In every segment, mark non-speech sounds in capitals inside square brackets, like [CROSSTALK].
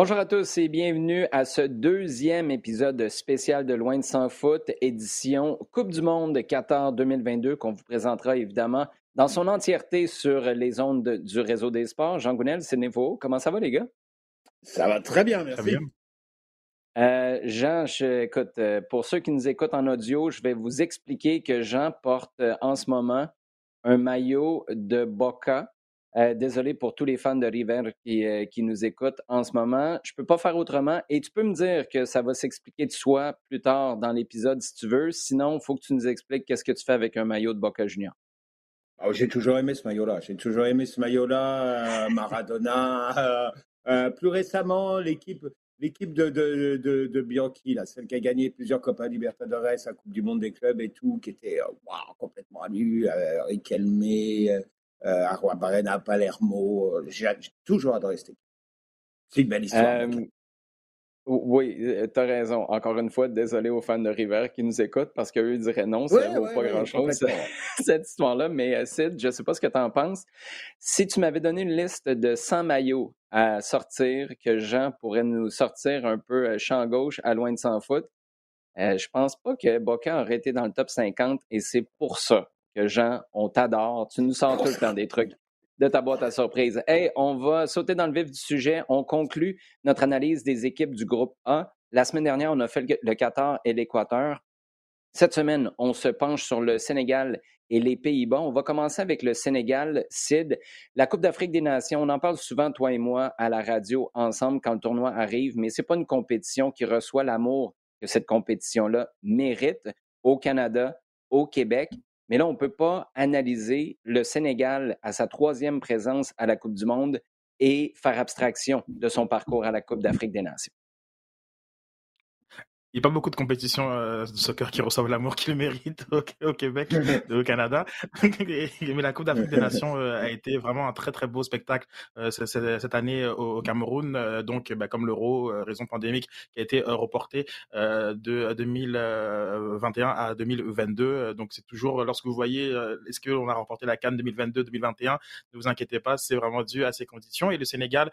Bonjour à tous et bienvenue à ce deuxième épisode spécial de Loin de sans foot, édition Coupe du Monde Qatar 2022 qu'on vous présentera évidemment dans son entièreté sur les ondes du réseau des sports. Jean Gounel, c'est Névo. Comment ça va les gars? Ça va très bien, merci. Euh, Jean, écoute, euh, pour ceux qui nous écoutent en audio, je vais vous expliquer que Jean porte euh, en ce moment un maillot de Boca euh, désolé pour tous les fans de River euh, qui, nous écoutent en ce moment. Je peux pas faire autrement et tu peux me dire que ça va s'expliquer de soi plus tard dans l'épisode si tu veux. Sinon, il faut que tu nous expliques qu'est-ce que tu fais avec un maillot de Boca Junior. Ah, j'ai toujours aimé ce maillot-là. J'ai toujours aimé ce maillot-là, euh, Maradona. plus récemment, l'équipe l'équipe de, Bianchi, celle qui a gagné plusieurs Copa Libertadores, la Coupe du Monde des clubs et tout, qui était complètement à nu, Riquelme, euh, Barena, Palermo. Euh, j'ai toujours adoré cette équipe. C'est une belle histoire. Euh, oui, tu as raison. Encore une fois, désolé aux fans de River qui nous écoutent parce qu'eux diraient non, ça ne vaut pas grand-chose, [LAUGHS] cette histoire-là. Mais Sid, je ne sais pas ce que tu en penses. Si tu m'avais donné une liste de 100 maillots à sortir, que Jean pourrait nous sortir un peu champ gauche à loin de 100 foot, je pense pas que Boca aurait été dans le top 50 et c'est pour ça Jean, on t'adore. Tu nous sors tout le des trucs de ta boîte à surprise. Hey, on va sauter dans le vif du sujet. On conclut notre analyse des équipes du groupe A. La semaine dernière, on a fait le Qatar et l'Équateur. Cette semaine, on se penche sur le Sénégal et les Pays-Bas. On va commencer avec le Sénégal, Sid. La Coupe d'Afrique des Nations, on en parle souvent, toi et moi, à la radio, ensemble, quand le tournoi arrive, mais ce n'est pas une compétition qui reçoit l'amour que cette compétition-là mérite au Canada, au Québec. Mais là, on ne peut pas analyser le Sénégal à sa troisième présence à la Coupe du Monde et faire abstraction de son parcours à la Coupe d'Afrique des Nations. Il n'y a pas beaucoup de compétitions euh, de soccer qui reçoivent l'amour qu'ils méritent [LAUGHS] au, au, Québec, au Canada. [LAUGHS] Mais la Coupe d'Afrique des Nations euh, a été vraiment un très très beau spectacle euh, cette année au, Cameroun. donc, bah, comme l'Euro, raison pandémique, qui a été reporté de 2021 à 2022. donc, c'est toujours lorsque vous voyez est-ce qu'on a remporté la Cannes 2022-2021, ne vous inquiétez pas, c'est vraiment dû à ces conditions. Et le Sénégal,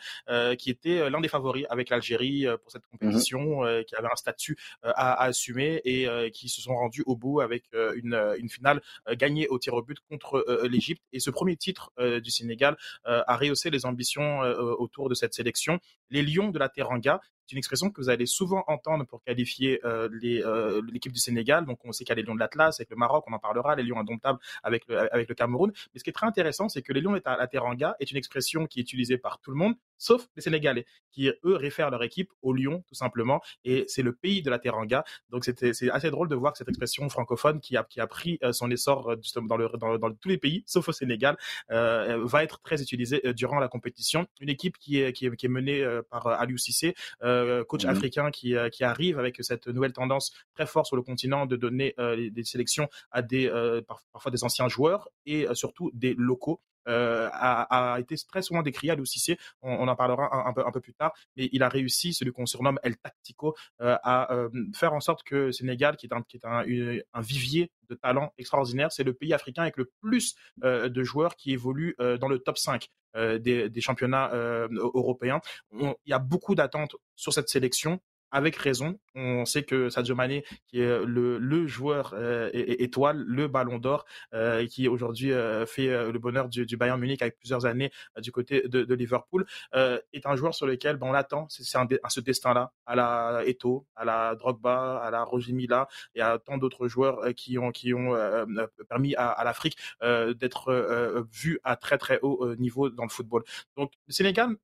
qui était l'un des favoris avec l'Algérie pour cette mmh compétition, qui avait un statut euh, à, assumer et euh, qui se sont rendus au bout avec euh, une, une finale gagnée au tir au but contre l'Égypte. Et ce premier titre du Sénégal a rehaussé les ambitions autour de cette sélection. Les Lions de la Teranga, une expression que vous allez souvent entendre pour qualifier euh, euh, l'équipe du Sénégal. Donc, on sait qu'il y a les Lions de l'Atlas avec le Maroc, on en parlera, les Lions indomptables avec le, avec le Cameroun. Mais ce qui est très intéressant, c'est que les Lions de la Teranga est une expression qui est utilisée par tout le monde, sauf les Sénégalais, qui eux réfèrent leur équipe aux Lions, tout simplement. Et c'est le pays de la Teranga. Donc, c'est assez drôle de voir que cette expression francophone qui a, pris euh, son essor dans, le, dans, tous les pays, sauf au Sénégal, va être très utilisée durant la compétition. Une équipe qui est, menée par Aliou Cissé. Coach mmh africain qui, euh, qui arrive avec cette nouvelle tendance très forte sur le continent de donner euh, des sélections à des parfois des anciens joueurs et surtout des locaux. a, été très souvent décrié à Cissé, on, on, en parlera un, peu, un peu plus tard, mais il a réussi, celui qu'on surnomme El Tactico, à faire en sorte que Sénégal, qui est un, qui est un, un vivier de talent extraordinaire, c'est le pays africain avec le plus de joueurs qui évoluent dans le top 5. Euh, des, championnats euh, européens. il y a beaucoup d'attentes sur cette sélection avec raison. On sait que Sadio Mané, qui est le, joueur euh, étoile, le ballon d'or, qui aujourd'hui fait le bonheur du, Bayern Munich avec plusieurs années du côté de, Liverpool, est un joueur sur lequel ben, on l'attend. C'est ce destin-là, à la Eto, à la Drogba, à la Roger Mila et à tant d'autres joueurs qui ont, qui ont permis à, à l'Afrique d'être vu à très très haut niveau dans le football. Donc le Sénégal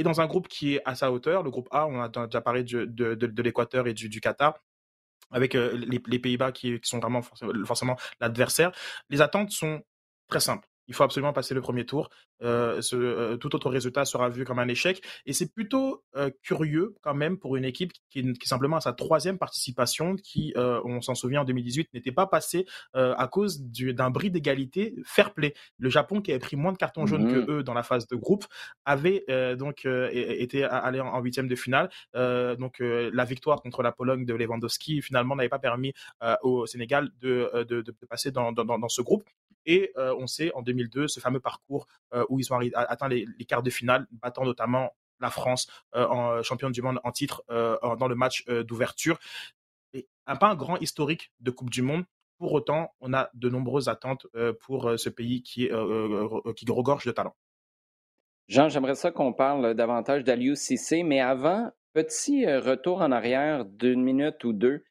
et dans un groupe qui est à sa hauteur. Le groupe A, on a déjà parlé de, l'Équateur et du, Qatar avec euh, les, Pays-Bas qui, sont vraiment forcément l'adversaire. Les attentes sont très simples il faut absolument passer le premier tour. Euh, ce, euh, tout autre résultat sera vu comme un échec. Et c'est plutôt euh, curieux quand même pour une équipe qui, qui est simplement à sa troisième participation, qui, on s'en souvient en 2018, n'était pas passée à cause d'un bris d'égalité fair play. Le Japon, qui avait pris moins de cartons jaunes que mmh. eux dans la phase de groupe, avait donc été allé en huitième de finale. donc la victoire contre la Pologne de Lewandowski finalement n'avait pas permis au Sénégal de, de, de passer dans, dans, dans, ce groupe. Et on sait en 2002 ce fameux parcours où ils ont atteint les, quarts de finale, battant notamment la France en championne du monde en titre dans le match d'ouverture. Pas un grand historique de Coupe du Monde. Pour autant, on a de nombreuses attentes pour ce pays qui, qui regorge de talent. Jean, j'aimerais ça qu'on parle davantage d'Aliou Cissé, mais avant, petit retour en arrière d'une minute ou deux.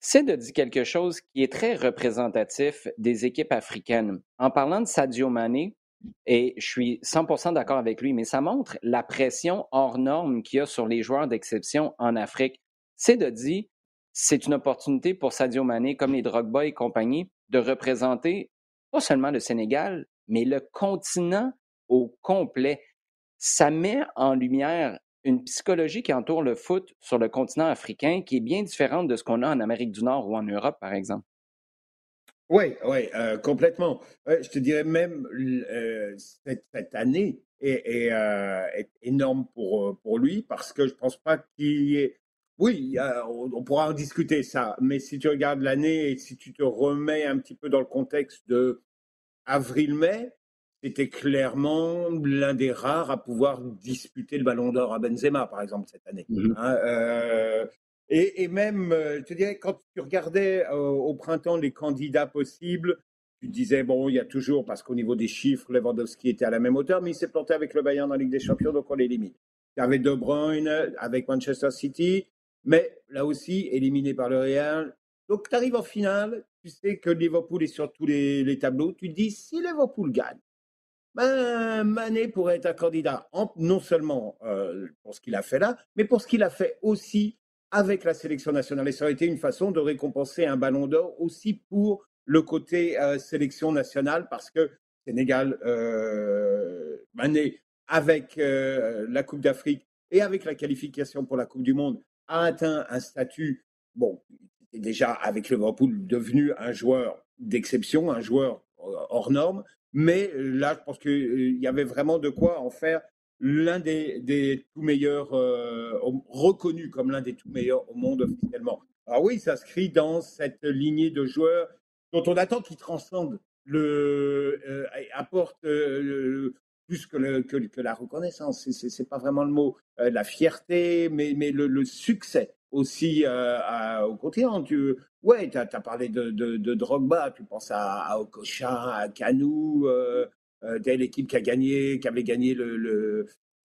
C'est de dire quelque chose qui est très représentatif des équipes africaines. En parlant de Sadio Mané, et je suis 100% d'accord avec lui, mais ça montre la pression hors norme qu'il y a sur les joueurs d'exception en Afrique. C'est de dire, c'est une opportunité pour Sadio Mané, comme les Drogba et compagnie, de représenter pas seulement le Sénégal, mais le continent au complet. Ça met en lumière une psychologie qui entoure le foot sur le continent africain qui est bien différente de ce qu'on a en Amérique du Nord ou en Europe, par exemple? Oui, oui, euh, complètement. je te dirais même euh, cette, année est, euh, est, énorme pour, pour lui parce que je pense pas qu'il y ait. Oui, on, pourra en discuter ça, mais si tu regardes l'année et si tu te remets un petit peu dans le contexte de avril-mai, c'était clairement l'un des rares à pouvoir disputer le Ballon d'Or à Benzema, par exemple, cette année. Mmh hein, euh, et, même, euh, je te dirais, quand tu regardais euh, au printemps les candidats possibles, tu disais, bon, il y a toujours, parce qu'au niveau des chiffres, Lewandowski était à la même hauteur, mais il s'est planté avec le Bayern dans la Ligue des Champions, donc on l'élimine. Il y avait De Bruyne avec Manchester City, mais là aussi, éliminé par le Real. Donc, tu arrives en finale, tu sais que Liverpool est sur tous les, les tableaux, tu dis, si Liverpool gagne, ben, Mané pourrait être un candidat, non seulement euh, pour ce qu'il a fait là, mais pour ce qu'il a fait aussi avec la sélection nationale. Et ça aurait été une façon de récompenser un ballon d'or aussi pour le côté euh, sélection nationale, parce que Sénégal, euh, Mané, avec la Coupe d'Afrique et avec la qualification pour la Coupe du Monde, a atteint un statut, bon, déjà avec le Liverpool devenu un joueur d'exception, un joueur hors norme, mais euh, là, je pense qu'il euh, y avait vraiment de quoi en faire l'un des, tout meilleurs, euh, reconnu comme l'un des tout meilleurs au monde officiellement. Alors oui, ça s'inscrit dans cette lignée de joueurs dont on attend qu'ils transcendent, le, apportent plus que, que, la reconnaissance. C'est, n'est pas vraiment le mot. la fierté, mais, mais le succès aussi euh, au continent. Tu, ouais, tu as, parlé de, de, Drogba, tu penses à, à Okocha, à Kanou, euh, euh l'équipe qui a gagné, qui avait gagné le,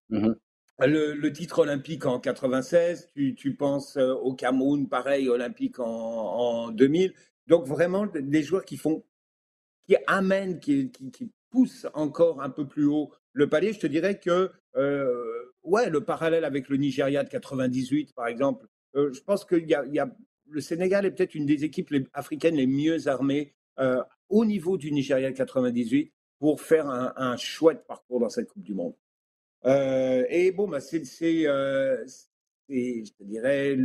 mmh le, le, titre olympique en 96. Tu, tu penses euh, au Cameroun, pareil, olympique en, en 2000. Donc vraiment des joueurs qui font, qui amènent, qui, qui, qui poussent encore un peu plus haut le palier. Je te dirais que ouais, le parallèle avec le Nigeria de 98, par exemple, euh, je pense que y a, le Sénégal est peut-être une des équipes africaines les mieux armées euh, au niveau du Nigeria 98 pour faire un, chouette parcours dans cette Coupe du Monde. Euh, et bon, bah, c'est, je dirais,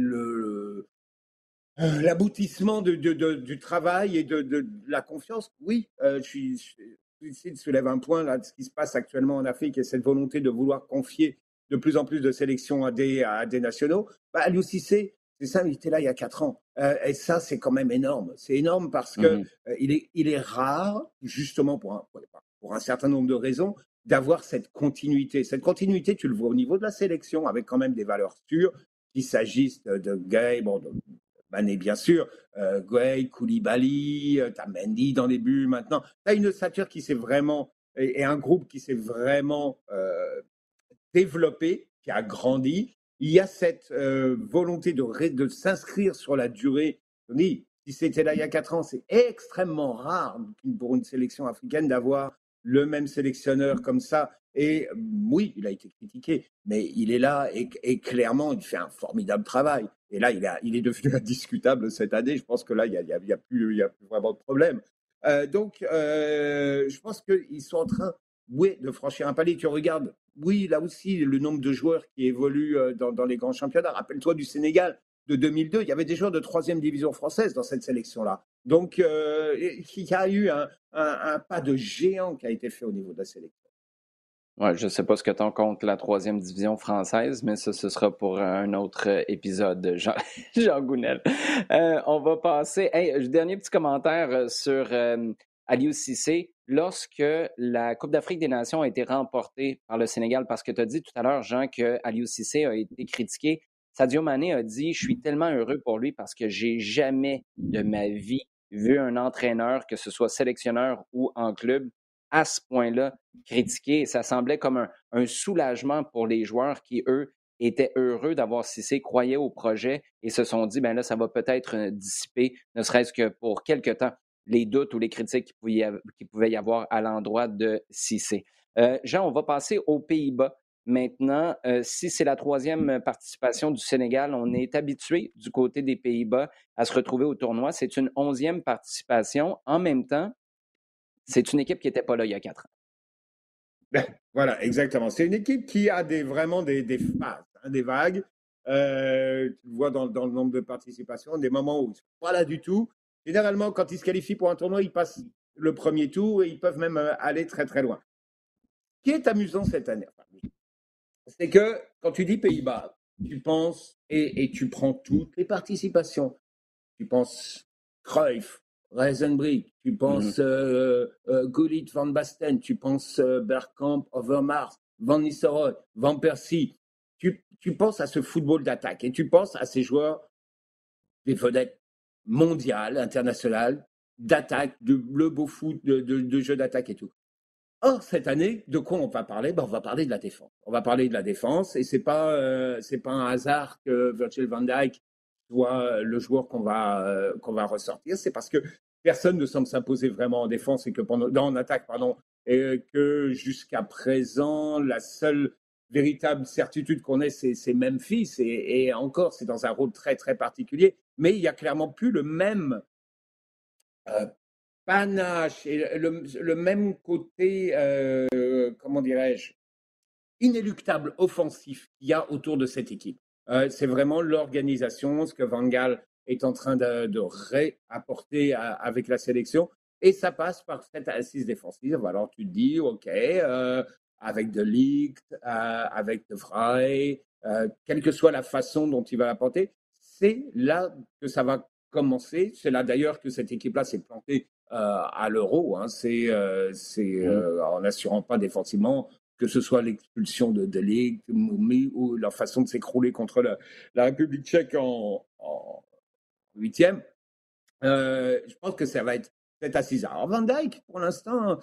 l'aboutissement du travail et de, la confiance. Oui, je suis, ici de soulever un point là de ce qui se passe actuellement en Afrique et cette volonté de vouloir confier de plus en plus de sélections à des, à des nationaux. Bah, c'est ça, il était là il y a quatre ans. Euh, et ça, c'est quand même énorme. C'est énorme parce que mmh euh, il, est, il est rare, justement pour un, pour un certain nombre de raisons, d'avoir cette continuité. Cette continuité, tu le vois au niveau de la sélection, avec quand même des valeurs sûres, qu'il s'agisse de, Gay, bon, de Mané bien sûr, euh, Gay, Koulibaly, euh, t'as Mendy dans les buts maintenant. T'as une stature qui s'est vraiment, et, un groupe qui s'est vraiment euh, développé, qui a grandi. Il y a cette euh, volonté de, s'inscrire sur la durée. si c'était là il y a quatre ans, c'est extrêmement rare pour une sélection africaine d'avoir le même sélectionneur comme ça. Et euh, oui, il a été critiqué, mais il est là et, clairement, il fait un formidable travail. Et là, il, est devenu [LAUGHS] indiscutable cette année. Je pense que là, il n'y a, a plus vraiment de problème. Euh, donc, je pense qu'ils sont en train oui, de franchir un palier. Tu regardes, oui, là aussi, le nombre de joueurs qui évoluent euh, dans, les grands championnats. Rappelle-toi du Sénégal de 2002, il y avait des joueurs de troisième division française dans cette sélection-là. Donc, euh, il y a eu un, pas de géant qui a été fait au niveau de la sélection. Ouais, je ne sais pas ce que tu en comptes la troisième division française, mais ça, ce sera pour un autre épisode, [LAUGHS] Jean, Jean Gounel. Euh, on va passer. Hey, dernier petit commentaire sur Aliou Cissé lorsque la Coupe d'Afrique des Nations a été remportée par le Sénégal, parce que tu as dit tout à l'heure, Jean, que Aliou Cissé a été critiqué. Sadio Mané a dit Je suis tellement heureux pour lui parce que j'ai jamais de ma vie vu un entraîneur, que ce soit sélectionneur ou en club, à ce point-là critiqué. Ça semblait comme un, soulagement pour les joueurs qui, eux, étaient heureux d'avoir Cissé, croyaient au projet et se sont dit, ben là, ça va peut-être euh, dissiper, ne serait-ce que pour quelque temps, les doutes ou les critiques qui pouvaient y avoir à l'endroit de Cissé. Euh, Jean, on va passer aux Pays-Bas. Maintenant, euh, si c'est la troisième participation du Sénégal, on est habitué du côté des Pays-Bas à se retrouver au tournoi. C'est une onzième participation. En même temps, c'est une équipe qui n'était pas là il y a quatre ans. [LAUGHS] Voilà, exactement. C'est une équipe qui a vraiment des, phases, hein, des vagues. Euh, tu le vois dans, le nombre de participations, des moments où ils ne sont pas là du tout. Généralement, quand ils se qualifient pour un tournoi, ils passent le premier tour et ils peuvent même euh, aller très très loin. Ce qui est amusant cette année, c'est que quand tu dis Pays-Bas, tu penses et, tu prends toutes les participations. Tu penses Cruyff, Reisenbrink, tu penses mm euh, euh, Van Basten, tu penses euh, Bergkamp, Overmars, Van Nistelrooy, Van Persie. Tu, tu penses à ce football d'attaque et tu penses à ces joueurs, des vedettes mondiales, internationales, d'attaque, de le beau foot, de, de, jeu d'attaque et tout. Or, cette année, de quoi on va parler? Ben, On va parler de la défense. On va parler de la défense et ce n'est pas, c'est pas un hasard que Virgil van Dijk soit le joueur qu'on va, euh, qu'on va ressortir, c'est parce que personne ne semble s'imposer vraiment en défense et que pendant, en attaque, pardon, et que jusqu'à présent, la seule véritable certitude qu'on ait, c'est Memphis, et encore, c'est dans un rôle très, très particulier, mais il n'y a clairement plus le même euh, panache et le, même côté, euh, comment dirais-je, inéluctable offensif qu'il y a autour de cette équipe. Euh, c'est vraiment l'organisation, ce que Van Gaal est en train de, réapporter avec la sélection. Et ça passe par cette assise défensive. Alors tu te dis, OK, avec De Ligt, avec De Vrij, quelle que soit la façon dont il va l'apporter, c'est là que ça va commencer. C'est là d'ailleurs que cette équipe-là s'est plantée à l'euro. Hein. C'est mmh. en n'assurant pas défensivement que ce soit l'expulsion de Delig ou leur façon de s'écrouler contre la, République tchèque en, huitième. Euh, je pense que ça va être cette assise. Alors Van Dijk, pour l'instant,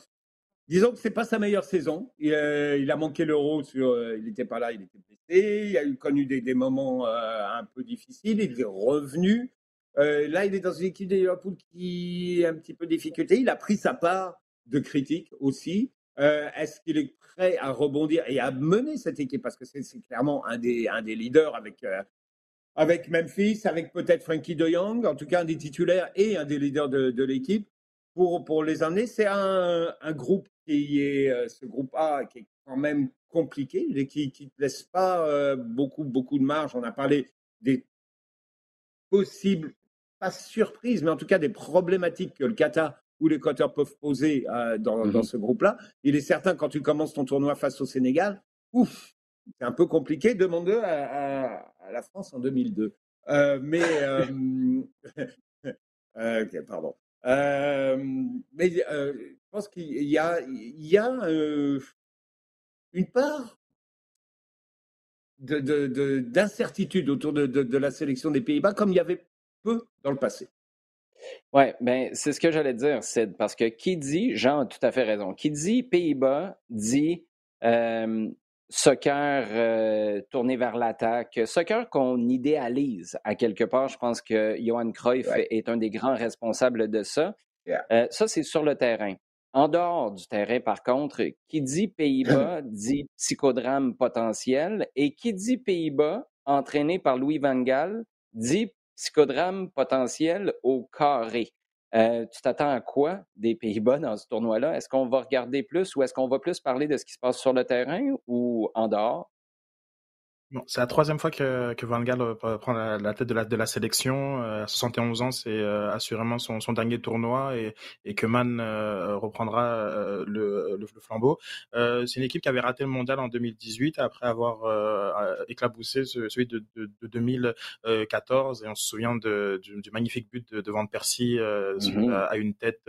disons que c'est pas sa meilleure saison. Il, euh, a manqué l'euro euh, il n'était pas là, il était blessé. Il a eu connu des, moments un peu difficiles. Il est revenu. là, il est dans une équipe de Liverpool qui est un petit peu difficulté. Il a pris sa part de critique aussi. Euh, est-ce qu'il est prêt à rebondir et à mener cette équipe? Parce que c'est clairement un des, leaders avec, euh, avec Memphis, avec peut-être Frankie de Jong, en tout cas un des titulaires et un des leaders de, l'équipe pour, pour les amener. C'est un, groupe qui est, euh, ce groupe A, qui est quand même compliqué, et qui ne laisse pas beaucoup, beaucoup de marge. On a parlé des possibles, pas surprises, mais en tout cas des problématiques que le Qatar où les quoteurs peuvent poser euh, dans, mmh ce groupe-là. Il est certain, quand tu commences ton tournoi face au Sénégal, ouf, c'est un peu compliqué. Demande à, à, la France en 2002. [LAUGHS] [LAUGHS] Euh, mais, euh, pardon. mais je pense qu'il y a, il y a une part d'incertitude de, de, autour de, la sélection des Pays-Bas, comme il y avait peu dans le passé. Oui, ben, c'est ce que j'allais dire, Sid, parce que qui dit, Jean a tout à fait raison, qui dit Pays-Bas dit soccer euh, tourné vers l'attaque, soccer qu'on idéalise à quelque part. Je pense que Johan Cruyff est un des grands responsables de ça. Euh, ça, c'est sur le terrain. En dehors du terrain, par contre, qui dit Pays-Bas [CLEARS THROAT] dit psychodrame potentiel et qui dit Pays-Bas, entraîné par Louis Van Gaal, dit psychodrame potentiel au carré. Euh, tu t'attends à quoi des Pays-Bas dans ce tournoi-là? Est-ce qu'on va regarder plus ou est-ce qu'on va plus parler de ce qui se passe sur le terrain ou en dehors? C'est la troisième fois que, que Van Gaal euh, prend la, tête de la, de la sélection. Euh, à 71 ans, c'est euh, assurément son, son, dernier tournoi et, et que Mann reprendra le, le, flambeau. c'est une équipe qui avait raté le mondial en 2018 après avoir éclaboussé celui de, de, de, 2014 et on se souvient de, du, magnifique but de, de Van Persie mm-hmm. à une tête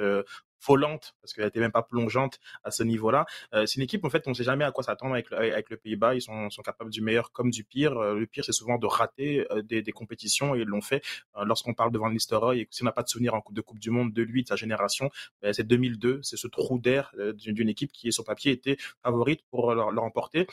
volante parce qu'elle n'était même pas plongeante à ce niveau-là. c'est une équipe en fait on ne sait jamais à quoi s'attendre avec, avec le Pays-Bas. Ils sont, sont, capables du meilleur comme du pire. le pire c'est souvent de rater des, des, compétitions et ils l'ont fait. lorsqu'on parle de Van et si on n'a pas de souvenir en Coupe de Coupe du Monde de lui de sa génération, ben, c'est 2002, c'est ce trou d'air d'une équipe qui sur papier était favorite pour le, remporter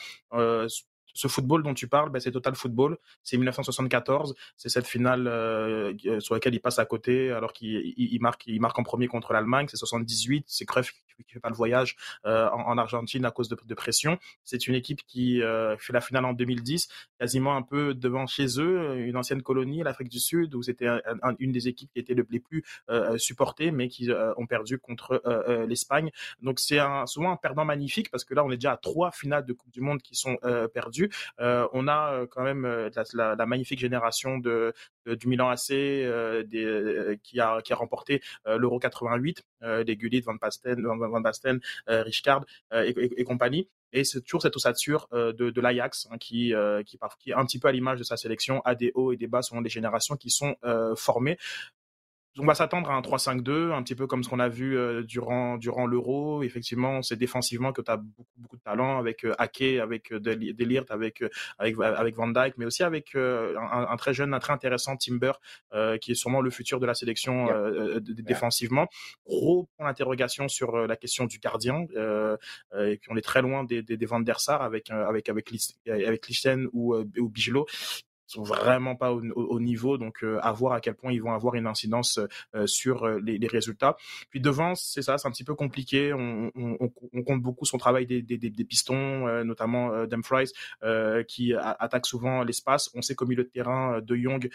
ce football dont tu parles, ben, c'est Total Football. C'est 1974. C'est cette finale euh, euh, sur laquelle il passe à côté alors qu'il marque, en premier contre l'Allemagne. C'est 78. C'est Cruyff qui fait pas le voyage euh, en, Argentine à cause de, de pression. C'est une équipe qui fait la finale en 2010, quasiment un peu devant chez eux, une ancienne colonie, l'Afrique du Sud, où c'était une des équipes qui était les plus supportées, mais qui ont perdu contre l'Espagne. Donc c'est souvent un perdant magnifique parce que là on est déjà à trois finales de Coupe du Monde qui sont perdues. On a quand même la, magnifique génération du Milan AC qui, a, qui a remporté l'Euro 88, des Gullit, Van Basten, Van Basten Richard et, compagnie. Et c'est toujours cette ossature de, l'Ajax hein, qui, qui, qui, est un petit peu à l'image de sa sélection, a des hauts et des bas selon les générations qui sont formées on va s'attendre à un 3-5-2, un petit peu comme ce qu'on a vu euh, durant durant l'Euro. Effectivement, c'est défensivement que tu as beaucoup beaucoup de talent avec euh, Ake, avec euh, Delirte, avec avec avec Van Dijk, mais aussi avec un, très jeune, un très intéressant Timber, qui est sûrement le futur de la sélection défensivement. Gros point d'interrogation sur la question du gardien, et puis on est très loin des des, des Van der Sar avec avec avec avec Lichten ou ou Bigelow sont vraiment pas au, niveau, donc euh, à voir à quel point ils vont avoir une incidence euh, sur euh, les, les, résultats. Puis devant, c'est ça, c'est un petit peu compliqué. On, on, on, compte beaucoup son travail des, des, des pistons, notamment Dumfries, qui attaque souvent l'espace. On sait qu'au milieu de terrain, De Jong,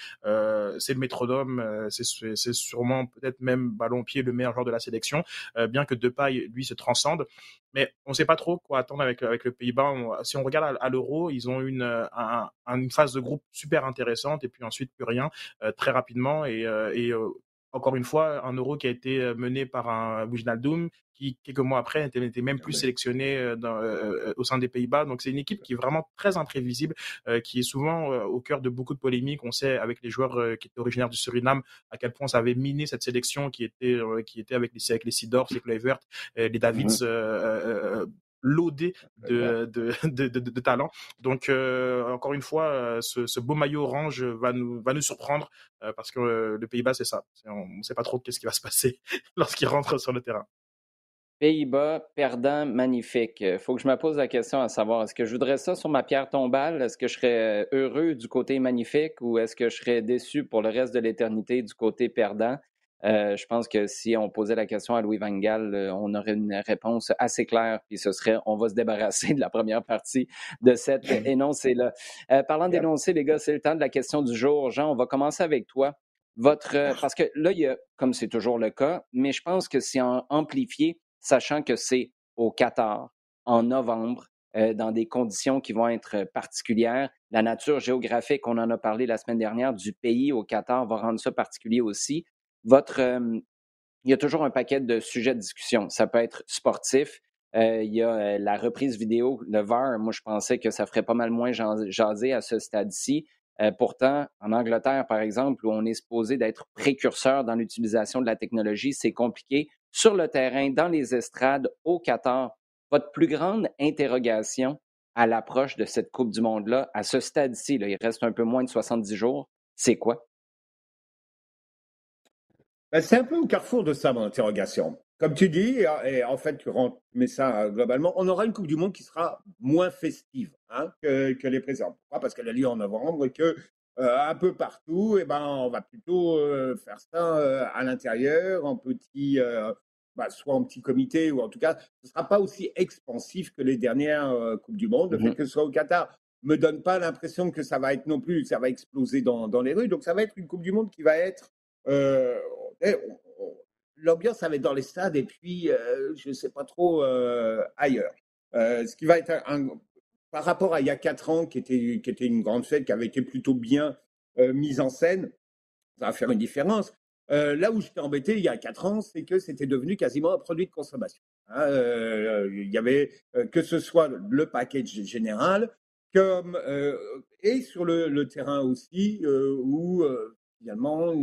c'est le métronome, c'est sûrement peut-être même ballon pied le meilleur joueur de la sélection, bien que Depay lui se transcende. Mais on ne sait pas trop quoi attendre avec, avec le Pays-Bas. Si on regarde à, l'Euro, ils ont une, un, une phase de groupe super intéressante et puis ensuite plus rien euh, très rapidement et, euh, et euh, encore une fois, un euro qui a été mené par un Wijnaldum, qui quelques mois après n'était même plus sélectionné dans, au sein des Pays-Bas. Donc c'est une équipe qui est vraiment très imprévisible, qui est souvent au cœur de beaucoup de polémiques. On sait avec les joueurs qui étaient originaires du Suriname à quel point ça avait miné cette sélection qui était qui était avec les avec les Sidor, les Kluivert, les Davids. Mmh loadé [LAUGHS] de, de, de, de, talent. Donc, euh, encore une fois, euh, ce, ce, beau maillot orange va nous, va nous surprendre euh, parce que le Pays-Bas, c'est ça. On ne sait pas trop qu'est-ce qui va se [LAUGHS] passer lorsqu'il rentre sur le terrain. Pays-Bas, perdant magnifique. Il faut que je me pose la question à savoir, est-ce que je voudrais ça sur ma pierre tombale? Est-ce que je serais heureux du côté magnifique ou est-ce que je serais déçu pour le reste de l'éternité du côté perdant? Euh, je pense que si on posait la question à Louis Van Gaal, euh, on aurait une réponse assez claire, puis ce serait on va se débarrasser [LAUGHS] de la première partie de cet [CLEARS THROAT] énoncé-là. Euh, parlant d'énoncé, les gars, c'est le temps de la question du jour. Jean, on va commencer avec toi. Votre, parce que là, il y a, comme c'est toujours le cas, mais je pense que c'est amplifié, sachant que c'est au Qatar, en novembre, dans des conditions qui vont être particulières. La nature géographique, on en a parlé la semaine dernière, du pays au Qatar va rendre ça particulier aussi votre, il y a toujours un paquet de sujets de discussion. Ça peut être sportif. Il y a la reprise vidéo, le VAR. Moi, je pensais que ça ferait pas mal moins jaser à ce stade-ci. Pourtant, en Angleterre, par exemple, où on est supposé d'être précurseur dans l'utilisation de la technologie, c'est compliqué. Sur le terrain, dans les estrades, au Qatar, votre plus grande interrogation à l'approche de cette Coupe du Monde-là, à ce stade-ci, il reste un peu moins de 70 jours, c'est quoi? Ben, c'est un peu au carrefour de ça, mon interrogation. Comme tu dis, et en fait, tu mets ça euh, globalement, on aura une Coupe du Monde qui sera moins festive hein, que, que, les présents. Pourquoi? Parce qu'elle a lieu en novembre et que euh, un peu partout, et eh ben, on va plutôt euh, faire ça à l'intérieur, en petit, bah, soit en petit comité, ou en tout cas, ce ne sera pas aussi expansif que les dernières Coupes du Monde. Mmh que ce soit au Qatar me donne pas l'impression que ça va être non plus, ça va exploser dans, dans les rues. Donc, ça va être une Coupe du Monde qui va être l'ambiance avait dans les stades et puis, euh, je ne sais pas trop, euh, ailleurs. Euh, ce qui va être par rapport à il y a quatre ans, qui était, qui était une grande fête, qui avait été plutôt bien mise en scène, ça va faire une différence. là où j'étais embêté il y a quatre ans, c'est que c'était devenu quasiment un produit de consommation. Hein. il y avait que ce soit le package général, comme et sur le terrain aussi, où finalement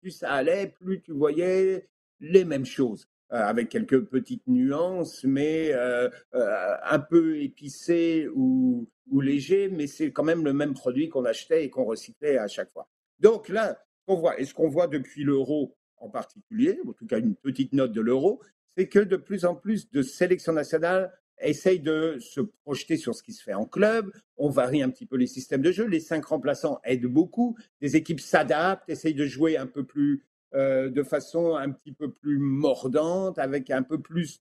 plus ça allait, plus tu voyais les mêmes choses. avec quelques petites nuances, mais un peu épicé ou, ou léger, mais c'est quand même le même produit qu'on achetait et qu'on recyclait à chaque fois. Donc là, on voit, et ce qu'on voit depuis l'euro en particulier, en tout cas une petite note de l'euro, c'est que de plus en plus de sélections nationales essayent de se projeter sur ce qui se fait en club. On varie un petit peu les systèmes de jeu. Les cinq remplaçants aident beaucoup. Les équipes s'adaptent, essayent de jouer un peu plus euh, de façon un petit peu plus mordante, avec un peu plus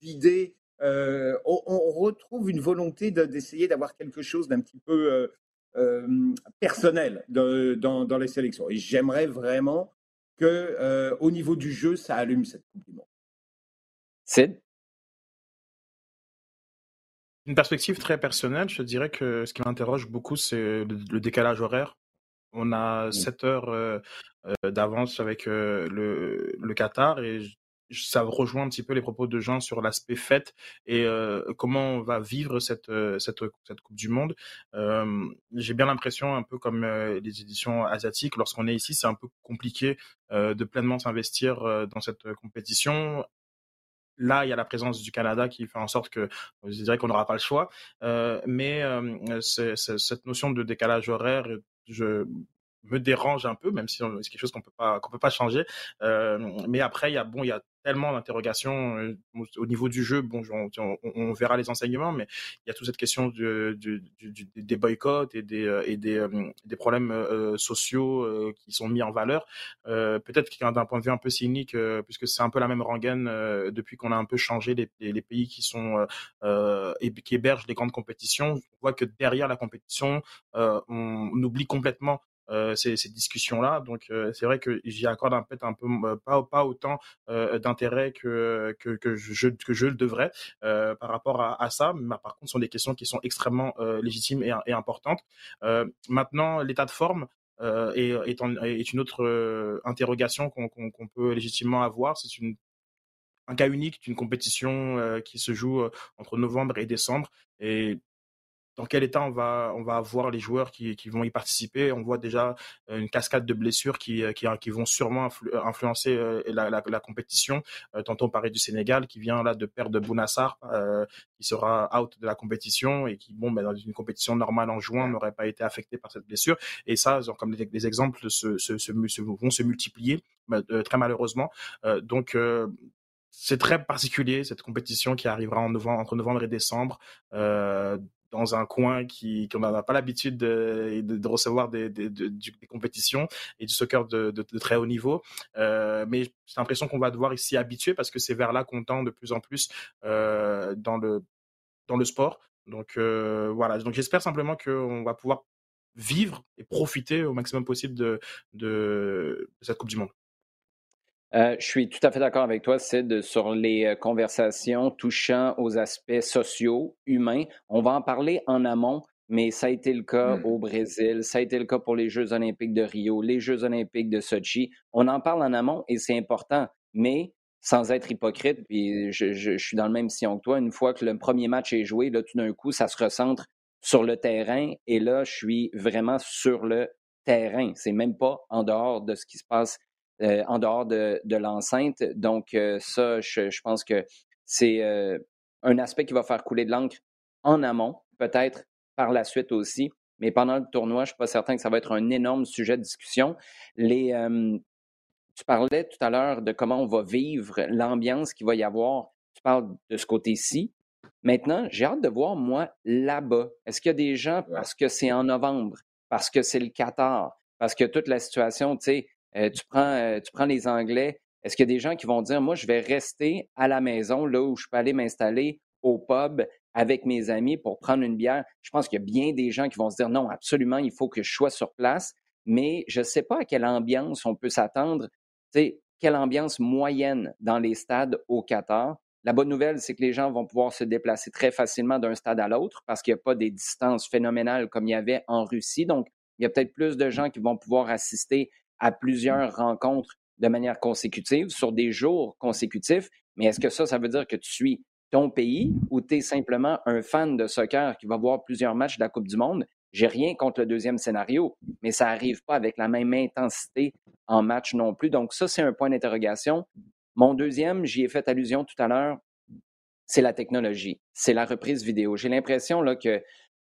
d'idées. Euh, on, retrouve une volonté d'essayer d'avoir quelque chose d'un petit peu euh, personnel dans, dans, les sélections. Et j'aimerais vraiment que, au niveau du jeu, ça allume cette Coupe du Monde. C'est une perspective très personnelle, je dirais que ce qui m'interroge beaucoup, c'est le, décalage horaire. On a 7 heures euh, euh, d'avance avec euh, le, le, Qatar et ça rejoint un petit peu les propos de Jean sur l'aspect fête et comment on va vivre cette, cette, cette Coupe du Monde. J'ai bien l'impression, un peu comme les éditions asiatiques, lorsqu'on est ici, c'est un peu compliqué de pleinement s'investir dans cette compétition Là, il y a la présence du Canada qui fait en sorte que je dirais qu'on n'aura pas le choix. Euh, mais euh, cette notion de décalage horaire, je me dérange un peu, même si c'est quelque chose qu'on peut pas qu'on peut pas changer. Euh, mais après, il y a bon, il y a tellement d'interrogations euh, au niveau du jeu. Bon, on, verra les enseignements, mais il y a toute cette question des boycotts et des, euh, et des, des problèmes sociaux qui sont mis en valeur. Peut-être d'un point de vue un peu cynique, puisque c'est un peu la même rengaine depuis qu'on a un peu changé les, les, pays qui sont qui hébergent les grandes compétitions. On voit que derrière la compétition, on oublie complètement ces, ces discussions-là. Donc euh, c'est vrai que j'y accorde un peu, un peu pas, pas autant euh, d'intérêt que, que, que, je, que je le devrais par rapport à, à, ça. Mais par contre, ce sont des questions qui sont extrêmement légitimes et, et importantes. maintenant, l'état de forme, euh, est, est, est, une autre interrogation qu'on qu'on peut légitimement avoir. C'est une un cas unique d'une compétition qui se joue entre novembre et décembre. Et dans quel état on va on va avoir les joueurs qui, qui vont y participer. On voit déjà euh, une cascade de blessures qui qui, qui vont sûrement influencer euh, la, la, la, compétition. Euh, tantôt on parlait du Sénégal qui vient là de perdre Bounassar euh, qui sera out de la compétition et qui bon ben, dans une compétition normale en juin n'aurait pas été affecté par cette blessure. Et ça comme des, exemples se, se, se, vont se multiplier très malheureusement. donc c'est très particulier cette compétition qui arrivera en novembre, entre novembre et décembre. Euh, dans un coin qui qu'on n'a pas l'habitude de, recevoir des, compétitions et du soccer de, très haut niveau. Euh, mais j'ai l'impression qu'on va devoir s'y habituer parce que c'est vers là qu'on tend de plus en plus euh, dans le sport. Donc euh, voilà. Donc j'espère simplement qu'on va pouvoir vivre et profiter au maximum possible de cette Coupe du Monde. Euh, je suis tout à fait d'accord avec toi, Sid, sur les euh, conversations touchant aux aspects sociaux, humains. On va en parler en amont, mais ça a été le cas mmh. au Brésil, ça a été le cas pour les Jeux olympiques de Rio, les Jeux olympiques de Sochi. On en parle en amont et c'est important, mais sans être hypocrite, puis je, je, suis dans le même sillon que toi, une fois que le premier match est joué, là, tout d'un coup, ça se recentre sur le terrain et là, je suis vraiment sur le terrain. C'est même pas en dehors de ce qui se passe euh, en dehors de, l'enceinte. Donc, euh, ça, je, pense que c'est euh, un aspect qui va faire couler de l'encre en amont, peut-être par la suite aussi. Mais pendant le tournoi, je ne suis pas certain que ça va être un énorme sujet de discussion. Les, tu parlais tout à l'heure de comment on va vivre l'ambiance qu'il va y avoir. Tu parles de ce côté-ci. Maintenant, j'ai hâte de voir, moi, là-bas. Est-ce qu'il y a des gens, parce que c'est en novembre, parce que c'est le Qatar, parce que toute la situation, tu sais, euh, tu, prends, euh, tu prends les Anglais. Est-ce qu'il y a des gens qui vont dire, moi, je vais rester à la maison, là où je peux aller m'installer au pub avec mes amis pour prendre une bière? Je pense qu'il y a bien des gens qui vont se dire, non, absolument, il faut que je sois sur place. Mais je ne sais pas à quelle ambiance on peut s'attendre. Sais, quelle ambiance moyenne dans les stades au Qatar? La bonne nouvelle, c'est que les gens vont pouvoir se déplacer très facilement d'un stade à l'autre parce qu'il n'y a pas des distances phénoménales comme il y avait en Russie. Donc, il y a peut-être plus de gens qui vont pouvoir assister à plusieurs rencontres de manière consécutive sur des jours consécutifs. Mais est-ce que ça, ça veut dire que tu suis ton pays ou tu es simplement un fan de soccer qui va voir plusieurs matchs de la Coupe du Monde? J'ai rien contre le deuxième scénario, mais ça n'arrive pas avec la même intensité en match non plus. Donc, ça, c'est un point d'interrogation. Mon deuxième, j'y ai fait allusion tout à l'heure, c'est la technologie, c'est la reprise vidéo. J'ai l'impression là, que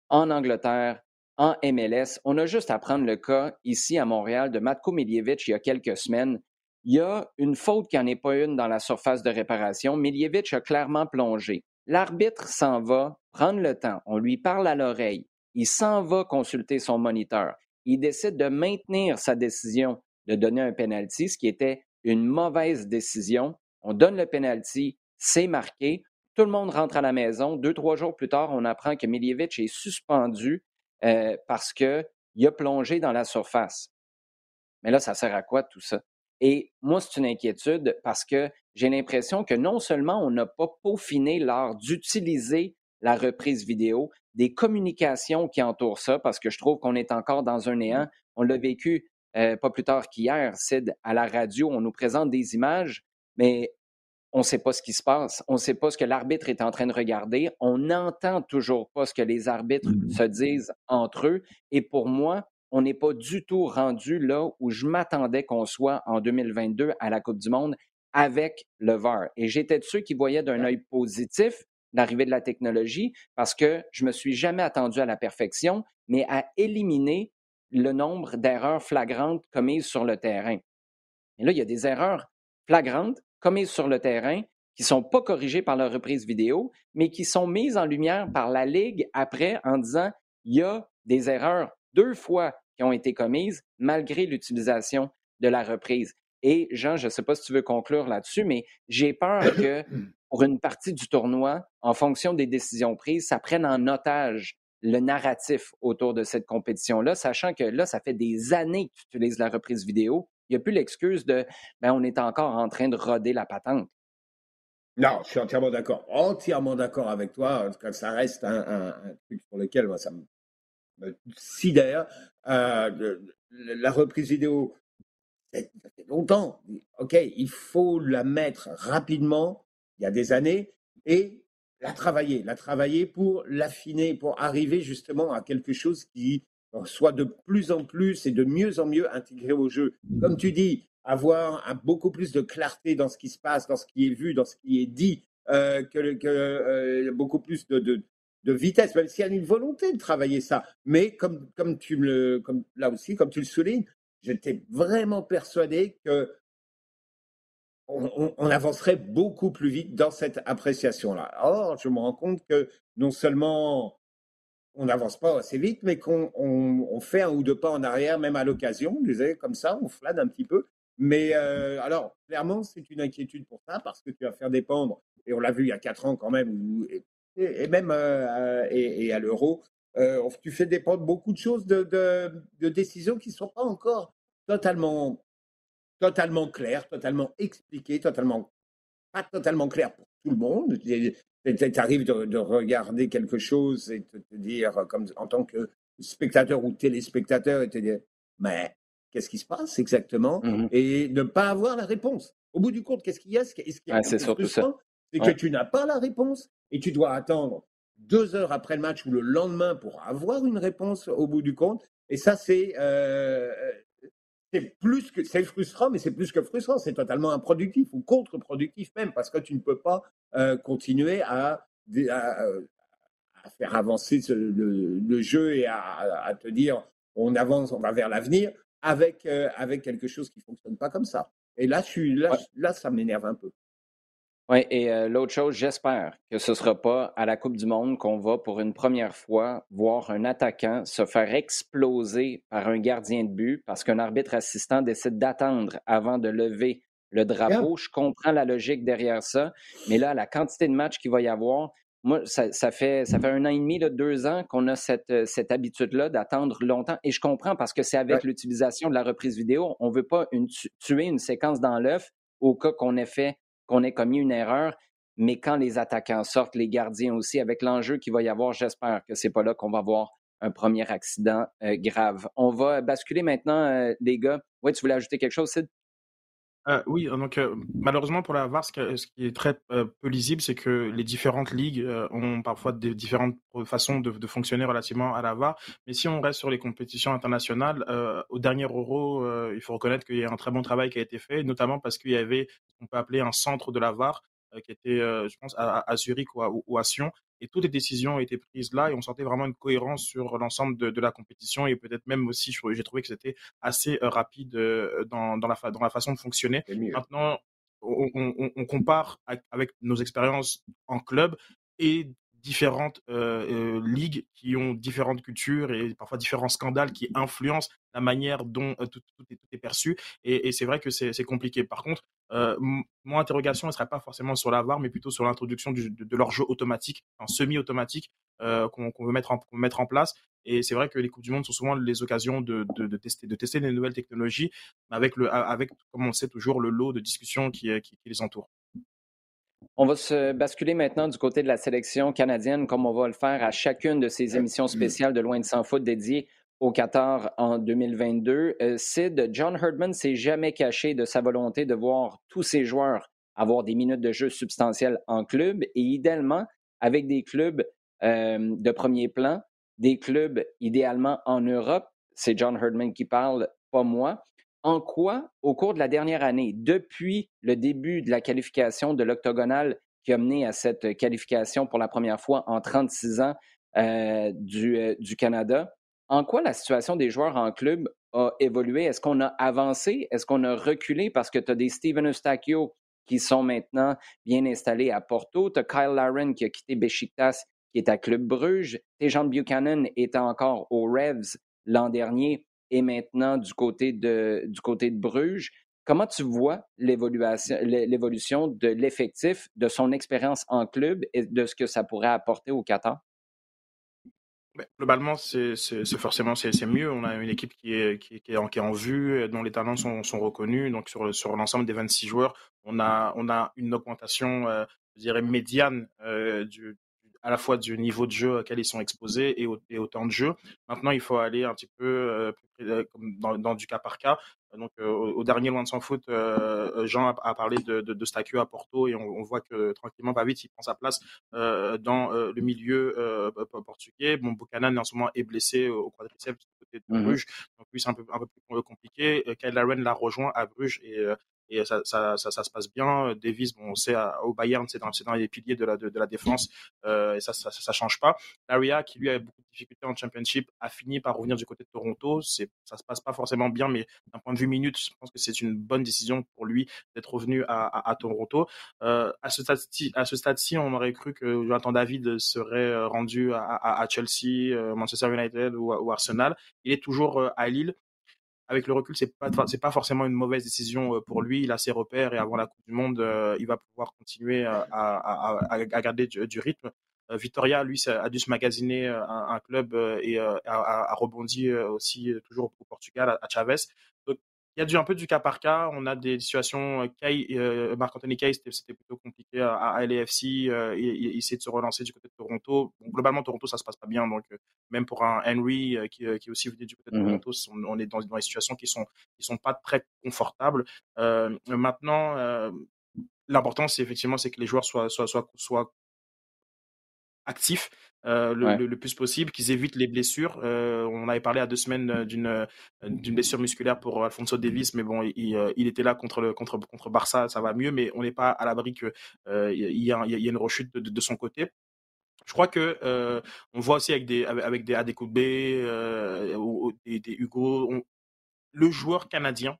en Angleterre, en MLS, on a juste à prendre le cas ici à Montréal de Matko Miljevic il y a quelques semaines. Il y a une faute qui n'en est pas une dans la surface de réparation. Miljevic a clairement plongé. L'arbitre s'en va prendre le temps. On lui parle à l'oreille. Il s'en va consulter son moniteur. Il décide de maintenir sa décision de donner un penalty, ce qui était une mauvaise décision. On donne le penalty, c'est marqué. Tout le monde rentre à la maison. Deux, trois jours plus tard, on apprend que Miljevic est suspendu euh, parce qu'il a plongé dans la surface. Mais là, ça sert à quoi tout ça? Et moi, c'est une inquiétude parce que j'ai l'impression que non seulement on n'a pas peaufiné l'art d'utiliser la reprise vidéo, des communications qui entourent ça, parce que je trouve qu'on est encore dans un néant. On l'a vécu euh, pas plus tard qu'hier, Sid, à la radio, on nous présente des images, mais on ne sait pas ce qui se passe, on ne sait pas ce que l'arbitre est en train de regarder, on n'entend toujours pas ce que les arbitres mmh. se disent entre eux. Et pour moi, on n'est pas du tout rendu là où je m'attendais qu'on soit en 2022 à la Coupe du Monde avec le VAR. Et j'étais de ceux qui voyaient d'un œil positif l'arrivée de la technologie parce que je me suis jamais attendu à la perfection, mais à éliminer le nombre d'erreurs flagrantes commises sur le terrain. Et là, il y a des erreurs flagrantes commises sur le terrain qui ne sont pas corrigées par la reprise vidéo, mais qui sont mises en lumière par la Ligue après en disant il y a des erreurs deux fois qui ont été commises malgré l'utilisation de la reprise. Et Jean, je ne sais pas si tu veux conclure là-dessus, mais j'ai peur [COUGHS] que pour une partie du tournoi, en fonction des décisions prises, ça prenne en otage le narratif autour de cette compétition-là, sachant que là, ça fait des années que tu utilises la reprise vidéo il n'y a plus l'excuse de ben, on est encore en train de roder la patente. Non, je suis entièrement d'accord. Entièrement d'accord avec toi. Ça reste un, truc sur lequel moi, ça me, sidère. Euh, la reprise vidéo, ça fait longtemps. OK, il faut la mettre rapidement, il y a des années, et la travailler. La travailler pour l'affiner, pour arriver justement à quelque chose qui soit de plus en plus et de mieux en mieux intégré au jeu. Comme tu dis, avoir beaucoup plus de clarté dans ce qui se passe, dans ce qui est vu, dans ce qui est dit, euh, euh, beaucoup plus de, vitesse, même s'il y a une volonté de travailler ça. Mais comme, tu le, comme là aussi, comme tu le soulignes, j'étais vraiment persuadé que on, on, avancerait beaucoup plus vite dans cette appréciation-là. Or, je me rends compte que non seulement on n'avance pas assez vite, mais qu'on fait un ou deux pas en arrière, même à l'occasion, comme ça, on flâne un petit peu. Mais euh, alors, clairement, c'est une inquiétude pour ça, parce que tu vas faire dépendre, et on l'a vu il y a quatre ans quand même, et, même euh, et, à l'euro, euh, tu fais dépendre beaucoup de choses, de, de décisions qui ne sont pas encore totalement, totalement claires, totalement expliquées, totalement, pas totalement claires pour tout le monde. Tu arrives de, regarder quelque chose et te, te dire, comme en tant que spectateur ou téléspectateur, et te dire, mais qu'est-ce qui se passe exactement mmh Et ne pas avoir la réponse. Au bout du compte, qu'est-ce qu'il y a? C'est surtout ça. C'est que tu n'as pas la réponse et tu dois attendre deux heures après le match ou le lendemain pour avoir une réponse au bout du compte. Et ça, c'est euh, c'est plus que c'est frustrant, mais c'est plus que frustrant. C'est totalement improductif ou contre-productif même, parce que tu ne peux pas euh, continuer à, à, faire avancer le, jeu et à, te dire on avance, on va vers l'avenir avec euh, avec quelque chose qui fonctionne pas comme ça. Et là, je suis là, là, ça m'énerve un peu. Oui, et euh, l'autre chose, j'espère que ce ne sera pas à la Coupe du Monde qu'on va pour une première fois voir un attaquant se faire exploser par un gardien de but parce qu'un arbitre assistant décide d'attendre avant de lever le drapeau. Je comprends la logique derrière ça, mais là, la quantité de matchs qu'il va y avoir, moi, ça, fait, ça fait un an et demi, deux ans qu'on a cette, euh, cette habitude-là d'attendre longtemps. Et je comprends parce que c'est avec l'utilisation de la reprise vidéo, on ne veut pas une, tuer une séquence dans l'œuf au cas qu'on ait fait qu'on ait commis une erreur, mais quand les attaquants sortent, les gardiens aussi, avec l'enjeu qu'il va y avoir, j'espère que c'est pas là qu'on va avoir un premier accident euh, grave. On va basculer maintenant, euh, les gars. Oui, tu voulais ajouter quelque chose, Sid? Euh, oui, donc euh, malheureusement pour la VAR, ce, qui est très euh, peu lisible, c'est que les différentes ligues ont parfois des différentes façons de, fonctionner relativement à la VAR. Mais si on reste sur les compétitions internationales, au dernier Euro, il faut reconnaître qu'il y a un très bon travail qui a été fait, notamment parce qu'il y avait ce peut appeler un centre de la VAR qui était, je pense, à, Zurich ou à, Sion, et toutes les décisions ont été prises là et on sentait vraiment une cohérence sur l'ensemble de, la compétition et peut-être même aussi j'ai trouvé que c'était assez euh, rapide euh, dans, dans, la, dans la façon de fonctionner. Maintenant, on, compare avec nos expériences en club et différentes euh, ligues qui ont différentes cultures et parfois différents scandales qui influencent la manière dont tout, est, perçu. Et, c'est vrai que c'est compliqué. Par contre, mon interrogation ne serait pas forcément sur la VAR, mais plutôt sur l'introduction de, leur jeu automatique, en semi-automatique, qu'on veut mettre en, mettre en place. Et c'est vrai que les Coupes du Monde sont souvent les occasions de, de, tester, de tester des nouvelles technologies, avec, le, avec, comme on sait toujours, le lot de discussions qui, qui, les entoure. On va se basculer maintenant du côté de la sélection canadienne, comme on va le faire à chacune de ces émissions spéciales de Loin de Sans Foot dédiées au Qatar en 2022. Euh, Sid, John Herdman s'est jamais caché de sa volonté de voir tous ses joueurs avoir des minutes de jeu substantielles en club et idéalement avec des clubs euh, de premier plan, des clubs idéalement en Europe. C'est John Herdman qui parle, pas moi. En quoi, au cours de la dernière année, depuis le début de la qualification de l'octogonal qui a mené à cette qualification pour la première fois en 36 ans euh, du, du Canada, en quoi la situation des joueurs en club a évolué? Est-ce qu'on a avancé? Est-ce qu'on a reculé? Parce que tu as des Steven Eustachio qui sont maintenant bien installés à Porto. Tu as Kyle Laren qui a quitté Besiktas, qui est à Club Bruges. Jean Buchanan était encore aux Revs l'an dernier et maintenant du côté de, du côté de Bruges. Comment tu vois l'évolution de l'effectif, de son expérience en club et de ce que ça pourrait apporter au Qatar? Globalement, c'est forcément c'est mieux. On a une équipe qui est, qui, est, en, qui est en vue, dont les talents sont, sont reconnus. Donc sur, sur l'ensemble des 26 joueurs, on a, on a une augmentation, euh, je dirais, médiane euh, du, à la fois du niveau de jeu auquel ils sont exposés et au, temps de jeu. Maintenant, il faut aller un petit peu euh, comme dans, du cas par cas. Donc, euh, au, dernier Loin de sans foot, euh, Jean a, parlé de, de, à Porto et on, voit que tranquillement, pas vite, il prend sa place dans le milieu portugais. Bon, Buchanan en ce moment est blessé au quadriceps du côté de mmh Bruges, donc lui c'est un peu, un peu plus compliqué. Kyle Laren l'a rejoint à Bruges et et ça, ça, ça, se passe bien. Davis, bon, on sait au Bayern, c'est dans, dans, les piliers de la, de, la défense euh, et ça, ça, change pas. Laria, qui lui a beaucoup de difficultés en Championship, a fini par revenir du côté de Toronto. C'est, ça se passe pas forcément bien, mais d'un point de vue minute, je pense que c'est une bonne décision pour lui d'être revenu à, Toronto. Euh, à ce stade-ci, stade-ci, on aurait cru que Jonathan David serait euh, rendu à, Chelsea, euh, Manchester United ou, Arsenal. Il est toujours euh, à Lille avec le recul, c'est pas c'est pas forcément une mauvaise décision euh, pour lui. Il a ses repères et avant la Coupe du Monde, euh, il va pouvoir continuer à, à, à, garder du, rythme. Euh, Victoria, lui, a dû se magasiner un, club et a, rebondi aussi toujours au Portugal à, Chavez. Il y a du, un peu du cas par cas. On a des situations. Euh, Marc-Anthony Kay, c'était plutôt compliqué à, à LAFC. il, il, essaie de se relancer du côté de Toronto. globalement, Toronto, ça se passe pas bien. Donc, même pour un Henry qui, qui est aussi venu du côté de mmh Toronto, on, est dans, dans, des situations qui sont qui sont pas très confortables. Euh, maintenant, l'important, c'est effectivement, c'est que les joueurs soient soient soient, soient actifs euh, le, plus possible, qu'ils évitent les blessures. Euh, on avait parlé à deux semaines euh, d'une d'une blessure musculaire pour Alfonso Davis, mais bon, il, il, était là contre le contre contre Barça, ça va mieux, mais on n'est pas à l'abri que il y, a, y, a une rechute de, de, son côté. Je crois que on voit aussi avec des avec des Adekoupe euh, ou des, des Hugo, le joueur canadien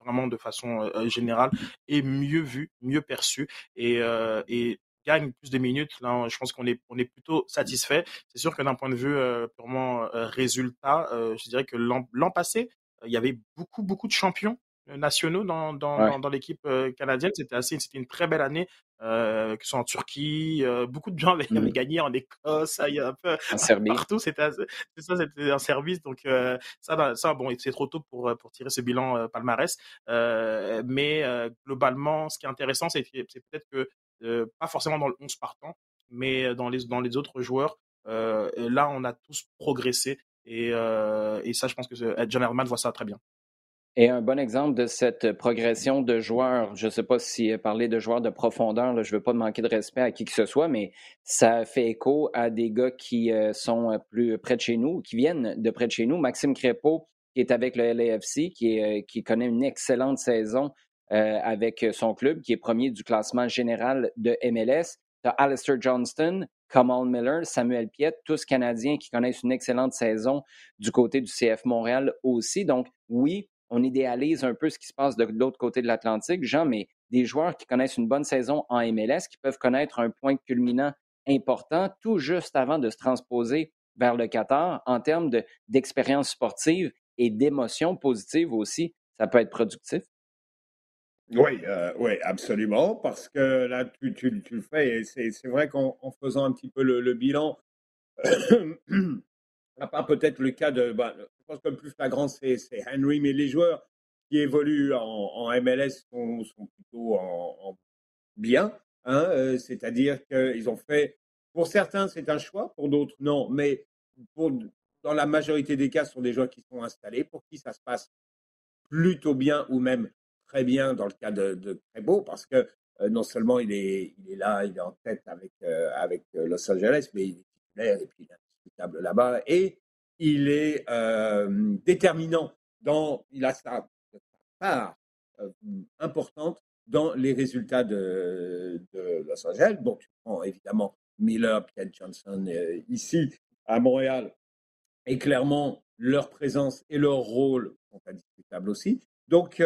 vraiment de façon générale est mieux vu, mieux perçu et, et gagne plus de minutes, là, je pense qu'on est, on est plutôt satisfait. C'est sûr que d'un point de vue euh, purement euh, résultat, euh, je dirais que l'an passé, il y avait beaucoup, beaucoup de champions nationaux dans, dans, dans, l'équipe canadienne. C'était assez, c'était une très belle année, que ce soit en Turquie, beaucoup de gens avaient, mmh. gagné en Écosse, il y a un peu [LAUGHS] partout. C'était ça, c'était un service. Donc ça, ça, bon, c'est trop tôt pour pour tirer ce bilan palmarès. mais globalement, ce qui est intéressant, c'est peut-être que euh, pas forcément dans le 11 partant, mais dans les, dans les autres joueurs. Euh, là, on a tous progressé et, euh, et ça, je pense que John Herman voit ça très bien. Et un bon exemple de cette progression de joueurs, je ne sais pas si parler de joueurs de profondeur, je ne veux pas manquer de respect à qui que ce soit, mais ça fait écho à des gars qui euh, sont plus près de chez nous, qui viennent de près de chez nous. Maxime Crépeau, qui est avec le LAFC, qui connaît une excellente saison euh, avec son club, qui est premier du classement général de MLS. Tu as Alistair Johnston, Kamal Miller, Samuel Piet, tous Canadiens qui connaissent une excellente saison du côté du CF Montréal aussi. Donc, oui, on idéalise un peu ce qui se passe de l'autre côté de l'Atlantique, Jean, mais des joueurs qui connaissent une bonne saison en MLS, qui peuvent connaître un point culminant important tout juste avant de se transposer vers le Qatar en termes d'expérience sportive et d'émotions positives aussi, ça peut être productif. Oui, euh, oui, absolument, parce que là, tu, le fais, et c'est vrai qu'en faisant un petit peu le, bilan, [CLEARS THROAT] à part peut-être le cas de, bah, je pense que le plus flagrant, c'est Henry, mais les joueurs qui évoluent en, MLS sont, plutôt en, bien. Hein, euh, C'est-à-dire qu'ils ont fait, pour certains, c'est un choix, pour d'autres, non. Mais dans la majorité des cas, ce sont des joueurs qui sont installés, pour qui ça se passe plutôt bien ou même très bien dans le cas de, de parce que euh, non seulement il est, il est là, il est en tête avec, euh, avec Los Angeles, mais il est titulaire et puis il est indiscutable là-bas. Et il est euh, déterminant dans, il a sa, part euh, importante dans les résultats de, de, Los Angeles. Bon, tu prends évidemment Miller, Pierre Johnson euh, ici à Montréal, et clairement leur présence et leur rôle sont indiscutables aussi. Donc,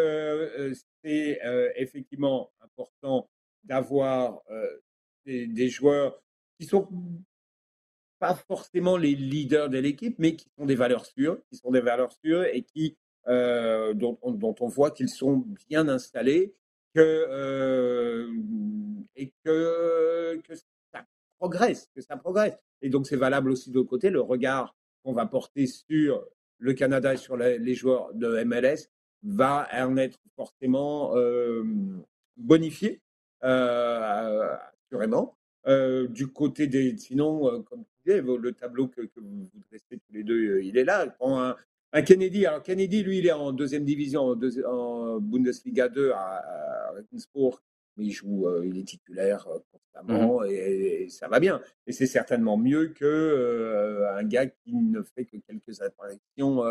c'est effectivement important d'avoir des, joueurs qui sont pas forcément les leaders de l'équipe, mais qui sont des valeurs sûres, qui sont des valeurs sûres et qui, euh, dont, on voit qu'ils sont bien installés, que, et que, que ça progresse, que ça progresse. Et donc c'est valable aussi de l'autre côté, le regard qu'on va porter sur le Canada et sur les, joueurs de MLS va en être forcément euh, bonifié, assurément. du côté des, sinon, comme le tableau que, vous, dressez tous les deux, euh, il est là. Un, un, Kennedy. Alors, Kennedy, lui, il est en deuxième division, en, Bundesliga 2 à, Regensburg, mais il joue, euh, il est titulaire euh, constamment mhm. et, ça va bien. Et c'est certainement mieux que un gars qui ne fait que quelques apparitions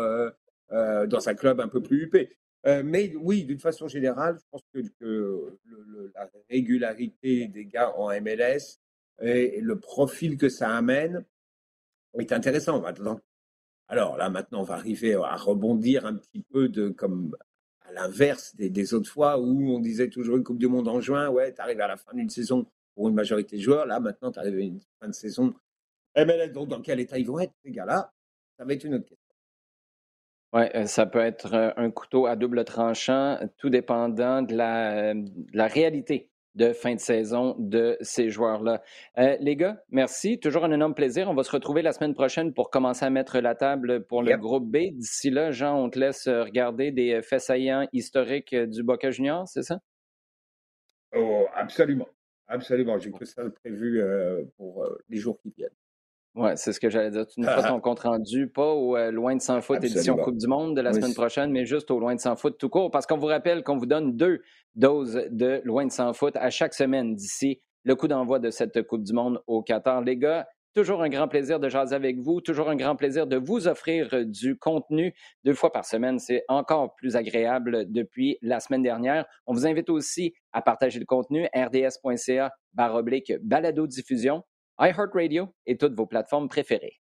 dans un club un peu plus huppé. mais oui, d'une façon générale, je pense que, la régularité des gars en MLS et le profil que ça amène est intéressant maintenant. Alors là, maintenant, on va arriver à rebondir un petit peu comme à l'inverse des, autres fois où on disait toujours une Coupe du Monde en juin, ouais, tu arrives à la fin d'une saison pour une majorité de joueurs. Là, maintenant, tu arrives à une fin de saison. MLS, donc dans quel état ils vont être, ces gars-là Ça va être une autre question. Oui, euh, ça peut être euh, un couteau à double tranchant, tout dépendant de la, de la réalité de fin de saison de ces joueurs-là. Euh, les gars, merci. Toujours un énorme plaisir. On va se retrouver la semaine prochaine pour commencer à mettre la table pour le groupe B. D'ici là, Jean, on te laisse regarder des faits saillants historiques du Boca Junior, c'est ça? Oh, absolument. Absolument. J'ai que ça prévu euh, pour euh, les jours qui viennent. Oui, c'est ce que j'allais dire. Tu nous fais [LAUGHS] ton compte rendu, pas au euh, Loin de 100 foot édition Coupe du Monde de la semaine prochaine, mais juste au Loin de 100 foot tout court, parce qu'on vous rappelle qu'on vous donne deux doses de Loin de 100 foot à chaque semaine d'ici le coup d'envoi de cette Coupe du Monde au Qatar. Les gars, toujours un grand plaisir de jaser avec vous, toujours un grand plaisir de vous offrir du contenu deux fois par semaine. C'est encore plus agréable depuis la semaine dernière. On vous invite aussi à partager le contenu rds.ca barre balado diffusion iHeartRadio et toutes vos plateformes préférées.